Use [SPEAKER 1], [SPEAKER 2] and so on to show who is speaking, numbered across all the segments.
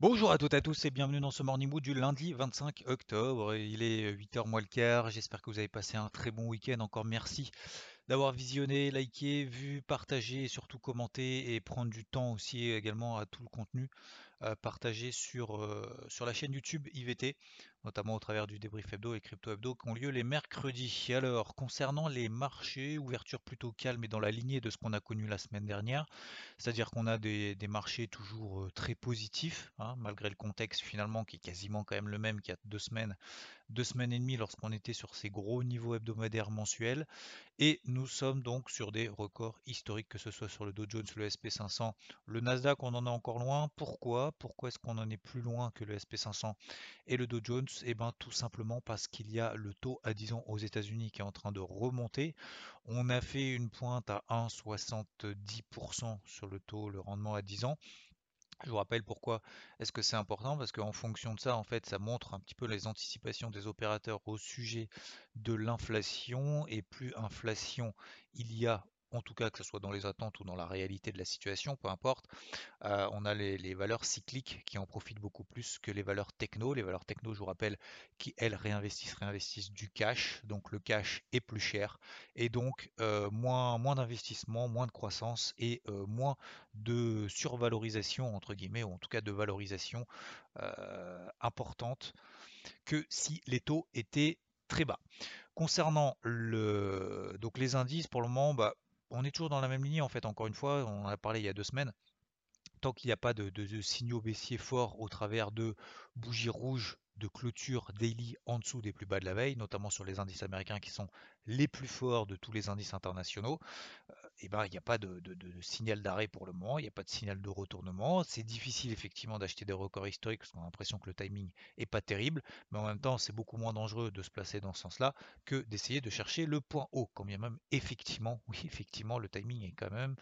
[SPEAKER 1] Bonjour à toutes et à tous et bienvenue dans ce Morning Mood du lundi 25 octobre. Il est 8h moins le quart. J'espère que vous avez passé un très bon week-end. Encore merci d'avoir visionné, liké, vu, partagé et surtout commenté et prendre du temps aussi également à tout le contenu euh, partagé sur, euh, sur la chaîne YouTube IVT notamment au travers du débrief hebdo et crypto hebdo qui ont lieu les mercredis. Alors, concernant les marchés, ouverture plutôt calme et dans la lignée de ce qu'on a connu la semaine dernière, c'est-à-dire qu'on a des, marchés toujours euh, très positifs, hein, malgré le contexte finalement qui est quasiment quand même le même qu'il y a deux semaines, deux semaines et demie lorsqu'on était sur ces gros niveaux hebdomadaires mensuels. Et nous sommes donc sur des records historiques, que ce soit sur le Dow Jones, le SP500, le Nasdaq, on en est encore loin. Pourquoi? Pourquoi est-ce qu'on en est plus loin que le SP500 et le Dow Jones? Et eh ben, tout simplement parce qu'il y a le taux à 10 ans aux États-Unis qui est en train de remonter. On a fait une pointe à 1,70% sur le taux, le rendement à 10 ans. Je vous rappelle pourquoi est-ce que c'est important parce qu'en fonction de ça, en fait, ça montre un petit peu les anticipations des opérateurs au sujet de l'inflation et plus inflation il y a en tout cas que ce soit dans les attentes ou dans la réalité de la situation, peu importe, euh, on a les, valeurs cycliques qui en profitent beaucoup plus que les valeurs techno. Les valeurs techno, je vous rappelle, qui elles réinvestissent, réinvestissent du cash, donc le cash est plus cher, et donc euh, moins, moins d'investissement, moins de croissance et euh, moins de survalorisation, entre guillemets, ou en tout cas de valorisation importante que si les taux étaient très bas. Concernant le, donc les indices, pour le moment, bah, on est toujours dans la même ligne en fait, encore une fois, on en a parlé il y a deux semaines. Tant qu'il n'y a pas de, signaux baissiers forts au travers de bougies rouges de clôture daily en dessous des plus bas de la veille, notamment sur les indices américains qui sont les plus forts de tous les indices internationaux, eh ben, il n'y a pas de, signal d'arrêt pour le moment, il n'y a pas de signal de retournement. C'est difficile effectivement d'acheter des records historiques parce qu'on a l'impression que le timing n'est pas terrible, mais en même temps c'est beaucoup moins dangereux de se placer dans ce sens-là que d'essayer de chercher le point haut, quand bien même effectivement, oui effectivement le timing est quand même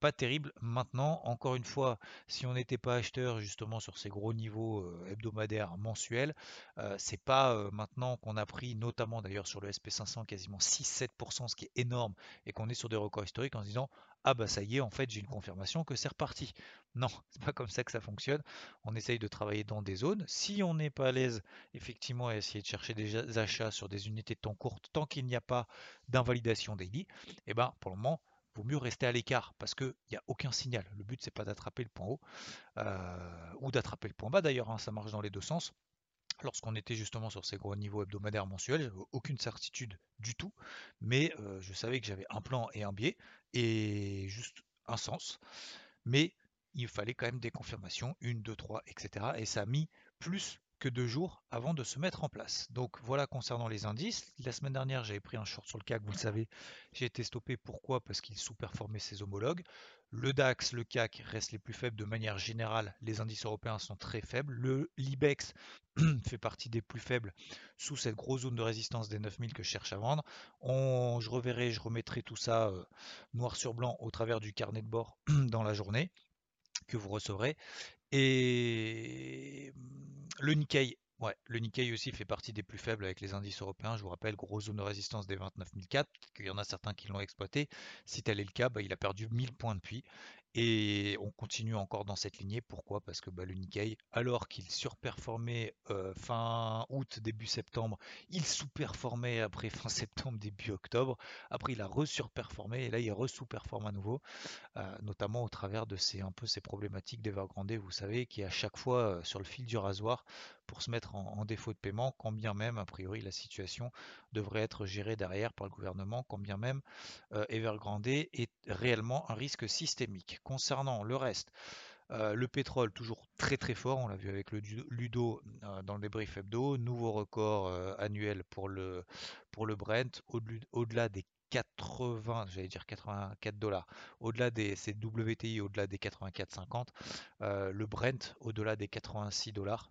[SPEAKER 1] pas terrible. Maintenant, encore une fois, si on n'était pas acheteur justement sur ces gros niveaux euh, hebdomadaires mensuels, euh, c'est pas euh, maintenant qu'on a pris notamment d'ailleurs sur le SP500 quasiment 6-7%, ce qui est énorme, et qu'on est sur des records historiques en disant ah bah ça y est, en fait j'ai une confirmation que c'est reparti. Non, c'est pas comme ça que ça fonctionne. On essaye de travailler dans des zones. Si on n'est pas à l'aise, effectivement, à essayer de chercher des achats sur des unités de temps courtes, tant qu'il n'y a pas d'invalidation daily, et eh ben pour le moment, vaut mieux rester à l'écart parce qu'il n'y a aucun signal. Le but c'est pas d'attraper le point haut euh, ou d'attraper le point bas d'ailleurs, hein, ça marche dans les deux sens lorsqu'on était justement sur ces gros niveaux hebdomadaires mensuels, j'avais aucune certitude du tout, mais euh, je savais que j'avais un plan et un biais, et juste un sens, mais il fallait quand même des confirmations, une, deux, trois, etc. Et ça a mis plus que deux jours avant de se mettre en place. Donc voilà concernant les indices. La semaine dernière, j'avais pris un short sur le CAC, vous le savez. J'ai été stoppé. Pourquoi? Parce qu'il sous-performait ses homologues. Le DAX, le CAC restent les plus faibles de manière générale. Les indices européens sont très faibles. Le l'IBEX fait partie des plus faibles sous cette grosse zone de résistance des 9000 que je cherche à vendre. je reverrai, je remettrai tout ça euh, noir sur blanc au travers du carnet de bord dans la journée que vous recevrez. Et le Nikkei Ouais, le Nikkei aussi fait partie des plus faibles avec les indices européens. Je vous rappelle, grosse zone de résistance des 29004, qu'il y en a certains qui l'ont exploité. Si tel est le cas, bah, il a perdu 1000 points depuis. Et on continue encore dans cette lignée. Pourquoi? Parce que bah, le Nikkei, alors qu'il surperformait euh, fin août, début septembre, il sous-performait après fin septembre, début octobre. Après, il a resurperformé et là, il re-sous-performe à nouveau, euh, notamment au travers de ces, un peu ces problématiques d'Evergrande, vous savez, qui à chaque fois euh, sur le fil du rasoir pour se mettre en, défaut de paiement, quand bien même, a priori, la situation devrait être gérée derrière par le gouvernement, quand bien même Evergrande est réellement un risque systémique. Concernant le reste, le pétrole toujours très très fort, on l'a vu avec le Ludo dans le débrief hebdo, nouveau record annuel pour le, pour le Brent, au-delà des 80, j'allais dire 84 dollars, au-delà des WTI au-delà des 84,50, euh, le Brent au-delà des 86 dollars.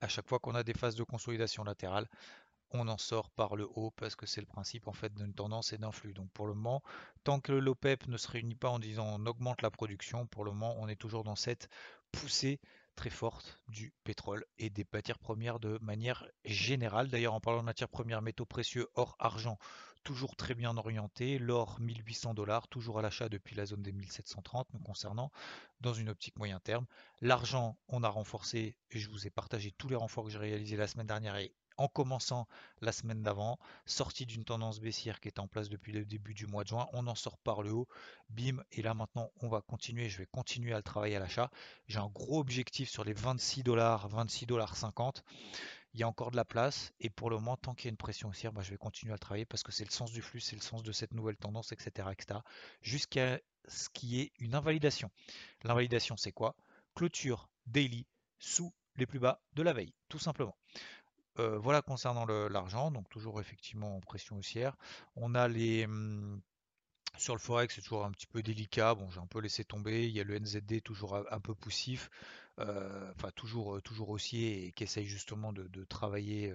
[SPEAKER 1] À chaque fois qu'on a des phases de consolidation latérale, on en sort par le haut parce que c'est le principe en fait d'une tendance et d'un flux. Donc pour le moment, tant que l'OPEP ne se réunit pas en disant on augmente la production, pour le moment on est toujours dans cette poussée très forte du pétrole et des matières premières de manière générale. D'ailleurs en parlant de matières premières, métaux précieux, or, argent, toujours très bien orienté. L'or 1800 dollars, toujours à l'achat depuis la zone des 1730 nous concernant dans une optique moyen terme. L'argent, on a renforcé et je vous ai partagé tous les renforts que j'ai réalisés la semaine dernière et en commençant la semaine d'avant, sorti d'une tendance baissière qui est en place depuis le début du mois de juin, on en sort par le haut, bim, et là maintenant on va continuer, je vais continuer à le travailler à l'achat. J'ai un gros objectif sur les 26 dollars, 26 dollars 50. Il y a encore de la place et pour le moment, tant qu'il y a une pression haussière, bah, je vais continuer à le travailler parce que c'est le sens du flux, c'est le sens de cette nouvelle tendance, etc. etc. jusqu'à ce qu'il y ait une invalidation. L'invalidation, c'est quoi? Clôture daily sous les plus bas de la veille, tout simplement. Voilà concernant l'argent, donc toujours effectivement en pression haussière. On a les hum, sur le forex, c'est toujours un petit peu délicat. Bon, j'ai un peu laissé tomber. Il y a le NZD toujours un peu poussif, enfin toujours toujours haussier et qui essaye justement de, travailler.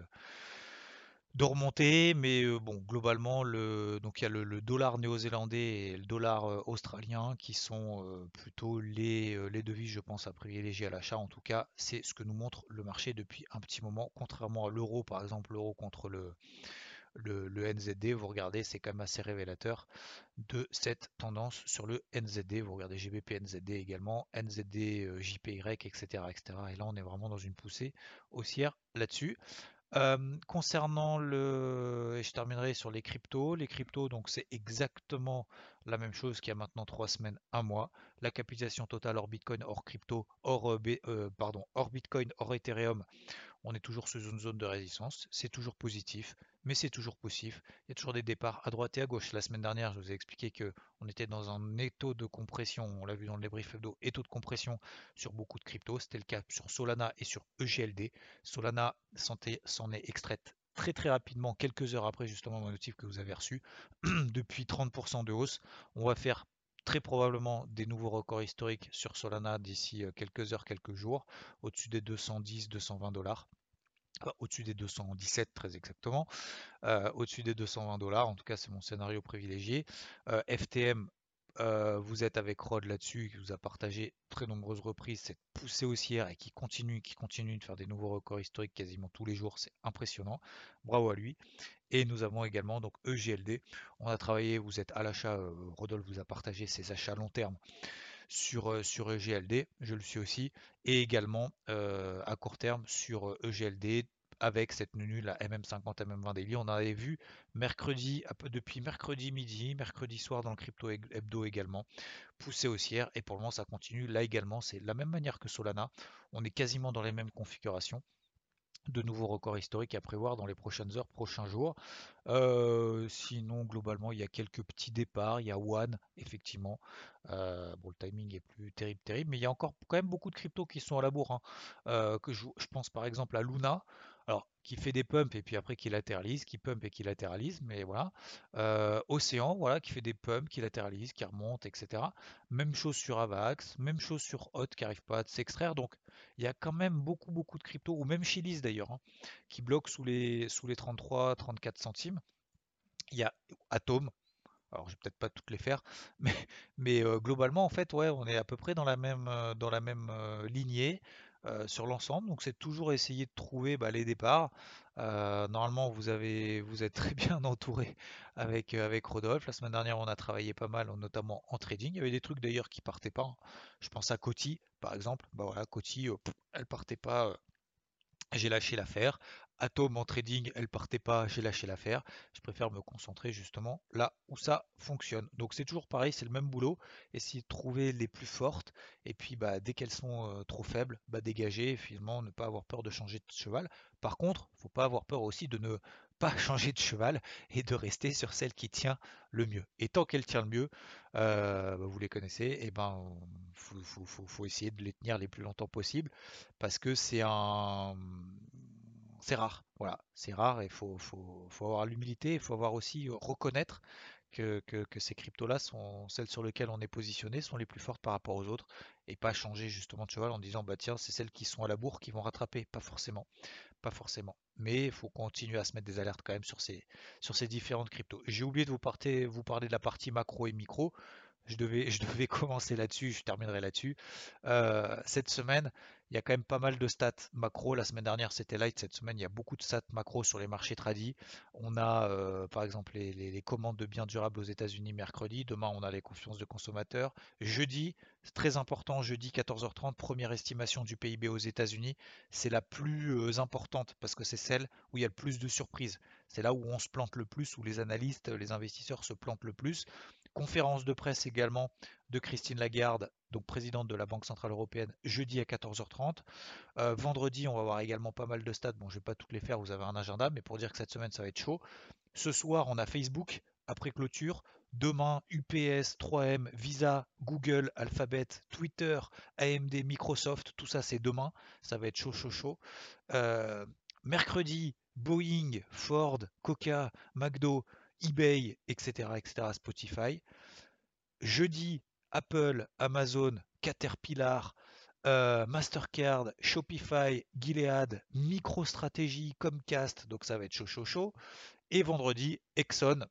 [SPEAKER 1] De remonter, mais bon, globalement, le, donc il y a le, dollar néo-zélandais et le dollar australien qui sont plutôt les, devises, je pense, à privilégier à l'achat. En tout cas, c'est ce que nous montre le marché depuis un petit moment, contrairement à l'euro, par exemple, l'euro contre le, le, NZD, vous regardez, c'est quand même assez révélateur de cette tendance sur le NZD. Vous regardez GBP NZD également, NZD JPY, etc., etc. Et là, on est vraiment dans une poussée haussière là-dessus concernant le, et je terminerai sur les cryptos. Les cryptos, donc c'est exactement la même chose qu'il y a maintenant trois semaines, un mois. La capitalisation totale hors Bitcoin, hors crypto, hors, euh, hors Bitcoin, hors Ethereum, on est toujours sous une zone de résistance. C'est toujours positif mais c'est toujours possible. Il y a toujours des départs à droite et à gauche. La semaine dernière, je vous ai expliqué qu'on était dans un étau de compression, on l'a vu dans le débrief hebdo, étau de compression sur beaucoup de cryptos. C'était le cas sur Solana et sur EGLD. Solana s'en est extraite très très rapidement, quelques heures après justement mon notif que vous avez reçu, depuis 30% de hausse. On va faire très probablement des nouveaux records historiques sur Solana d'ici euh, quelques heures, quelques jours, au-dessus des 210-220 dollars au-dessus des 217 très exactement, euh, au-dessus des 220 dollars, en tout cas c'est mon scénario privilégié. Euh, FTM, vous êtes avec Rod là-dessus, qui vous a partagé très nombreuses reprises cette poussée haussière et qui continue, qui continue de faire des nouveaux records historiques quasiment tous les jours, c'est impressionnant. Bravo à lui. Et nous avons également donc EGLD. On a travaillé, vous êtes à l'achat, Rodolphe vous a partagé ses achats long terme sur, sur EGLD, je le suis aussi, et également à court terme sur EGLD avec cette tenue, la MM50, MM20 Daily. On avait vu mercredi, depuis mercredi midi, mercredi soir dans le crypto hebdo également, poussée haussière et pour le moment ça continue. Là également, c'est la même manière que Solana. On est quasiment dans les mêmes configurations de nouveaux records historiques à prévoir dans les prochaines heures, prochains jours. Euh, sinon, globalement, il y a quelques petits départs. Il y a One, effectivement. Euh, bon, le timing est plus terrible, terrible, mais il y a encore quand même beaucoup de cryptos qui sont à la bourre. Hein. Euh, que je, pense par exemple à Luna. Qui fait des pumps et puis après qui latéralise, qui pump et qui latéralise, mais voilà. Océan, voilà, qui fait des pumps, qui latéralise, qui remonte, etc. Même chose sur Avax, même chose sur Hot qui n'arrive pas à s'extraire. Donc, il y a quand même beaucoup, beaucoup de cryptos, ou même Chilis d'ailleurs, hein, qui bloquent sous les, sous les 33, 34 centimes. Il y a Atom, alors je vais peut-être pas toutes les faire, mais, mais globalement en fait ouais on est à peu près dans la même, dans la même lignée sur l'ensemble. Donc c'est toujours essayer de trouver bah, les départs. normalement vous avez vous êtes très bien entouré avec, avec Rodolphe. La semaine dernière on a travaillé pas mal, notamment en trading. Il y avait des trucs d'ailleurs qui partaient pas. Hein. Je pense à Coty par exemple. Bah voilà, Coty, elle partait pas j'ai lâché l'affaire. Atom en trading, elle partait pas, j'ai lâché l'affaire. Je préfère me concentrer justement là où ça fonctionne. Donc c'est toujours pareil, c'est le même boulot. Essayer de trouver les plus fortes et puis bah, dès qu'elles sont euh, trop faibles, bah, dégager finalement ne pas avoir peur de changer de cheval. Par contre, faut pas avoir peur aussi de ne pas changer de cheval et de rester sur celle qui tient le mieux. Et tant qu'elle tient le mieux, euh, bah, vous les connaissez, et eh ben faut, faut, essayer de les tenir les plus longtemps possible parce que c'est un c'est rare. Voilà, c'est rare et il faut, faut, avoir l'humilité, il faut avoir aussi reconnaître que, ces cryptos-là sont celles sur lesquelles on est positionné, sont les plus fortes par rapport aux autres, et pas changer justement de cheval en disant bah tiens c'est celles qui sont à la bourre qui vont rattraper, pas forcément, pas forcément. Mais il faut continuer à se mettre des alertes quand même sur ces, sur ces différentes cryptos. J'ai oublié de vous, vous parler de la partie macro et micro. Je devais, je devais commencer là-dessus, je terminerai là-dessus. Euh, cette semaine, il y a quand même pas mal de stats macro. La semaine dernière, c'était light. Cette semaine, il y a beaucoup de stats macro sur les marchés tradis. On a, euh, par exemple, les, commandes de biens durables aux États-Unis mercredi. Demain, on a les confiances de consommateurs. Jeudi, c'est très important. Jeudi, 14h30, première estimation du PIB aux États-Unis. C'est la plus euh, importante parce que c'est celle où il y a le plus de surprises. C'est là où on se plante le plus, où les analystes, les investisseurs se plantent le plus. Conférence de presse également de Christine Lagarde, donc présidente de la Banque Centrale Européenne, jeudi à 14h30. Euh, vendredi, on va avoir également pas mal de stades. Bon, je ne vais pas toutes les faire, vous avez un agenda, mais pour dire que cette semaine, ça va être chaud. Ce soir, on a Facebook après clôture. Demain, UPS, 3M, Visa, Google, Alphabet, Twitter, AMD, Microsoft, tout ça c'est demain. Ça va être chaud, chaud, chaud. Euh, mercredi, Boeing, Ford, Coca, McDo, eBay, etc., etc., Spotify. Jeudi, Apple, Amazon, Caterpillar, euh, Mastercard, Shopify, Gilead, MicroStrategy, Comcast, donc ça va être chaud chaud chaud. Et vendredi, Exxon,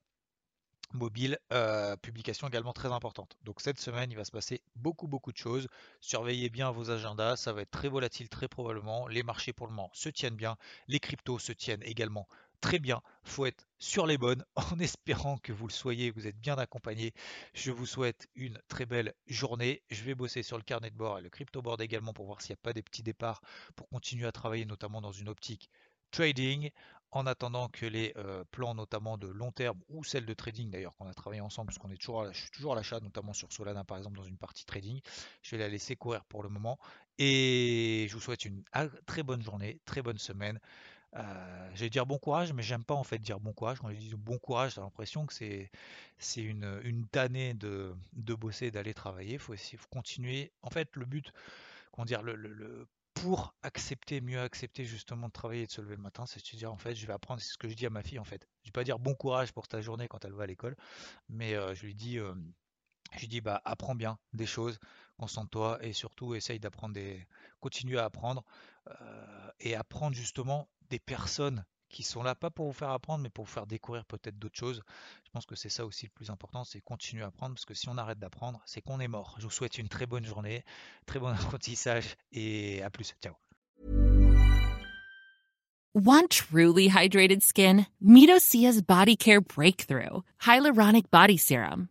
[SPEAKER 1] mobile, euh, publication également très importante. Donc cette semaine, il va se passer beaucoup beaucoup de choses. Surveillez bien vos agendas, ça va être très volatile très probablement. Les marchés pour le moment se tiennent bien, les cryptos se tiennent également très bien. Faut être sur les bonnes en espérant que vous le soyez, vous êtes bien accompagné. Je vous souhaite une très belle journée. Je vais bosser sur le carnet de bord et le crypto board également pour voir s'il n'y a pas des petits départs pour continuer à travailler notamment dans une optique trading en attendant que les euh, plans notamment de long terme ou celles de trading d'ailleurs qu'on a travaillé ensemble parce qu'on est toujours je suis toujours à l'achat notamment sur Solana par exemple dans une partie trading je vais la laisser courir pour le moment et je vous souhaite une très bonne journée très bonne semaine euh, j'allais dire bon courage, mais j'aime pas en fait dire bon courage. Quand je dis bon courage, j'ai l'impression que c'est c'est une, une tannée de, de bosser, d'aller travailler. Il faut, faut continuer. En fait, le but, comment dire, le, le, pour accepter, mieux accepter justement de travailler et de se lever le matin, c'est de dire en fait, je vais apprendre, c'est ce que je dis à ma fille en fait. Je vais pas dire bon courage pour ta journée quand elle va à l'école, mais euh, je lui dis, je dis bah apprends bien des choses, concentre-toi et surtout essaye d'apprendre des, continue à apprendre et apprendre justement des personnes qui sont là pas pour vous faire apprendre, mais pour vous faire découvrir peut-être d'autres choses. Je pense que c'est ça aussi le plus important, c'est continuer à apprendre, parce que si on arrête d'apprendre, c'est qu'on est mort. Je vous souhaite une très bonne journée, très bon apprentissage, et à plus. Ciao.
[SPEAKER 2] Want truly hydrated skin? Midosia's Body Care Breakthrough Hyaluronic Body Serum.